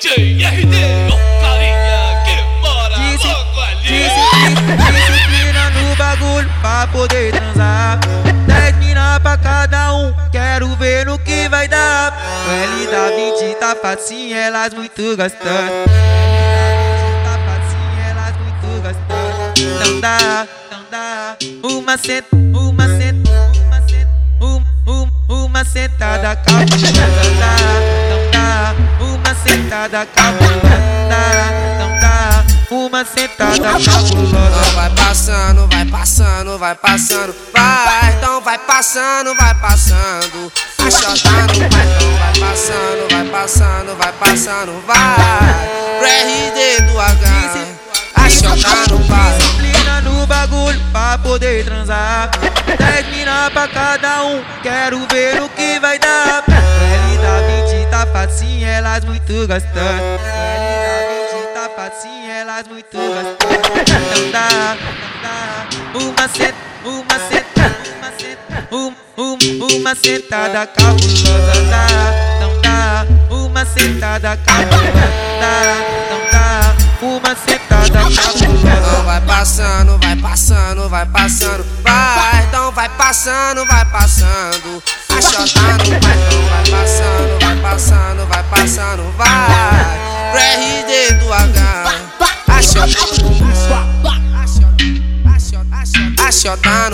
DJ RD, ô carinha que mora Disse, logo ali. Disse, disciplina no bagulho pra poder transar. Dez mina pra cada um, quero ver no que vai dar. O L da 20 tá facinho, elas muito gastando. Tá não dá, não dá, uma cent, uma cent, uma cent, uma, uma, uma sentada calma sentada cabulosa. Uma sentada cabulosa. Vai passando, vai passando, vai passando, vai. Então vai passando, vai passando. A chota no vai, então vai passando, vai passando, vai passando, vai. Pro RD do H. A chota no vai. Disciplina no bagulho pra poder transar. Dez mina pra cada um, quero ver o que muito gostosas. 20 tá facinho, elas muito gostosas. Não dá, dá. Uma senta, uma senta, uma senta, um, um, uma sentada cabulosa. Dá, não dá. Uma sentada cabulosa. Dá, não dá. Uma sentada cabulosa. Então vai passando, vai passando, vai passando, vai. Então vai passando, vai passando. A chota no vai, então vai passando, vai passando, passando, vai. Pro RD do H. A chota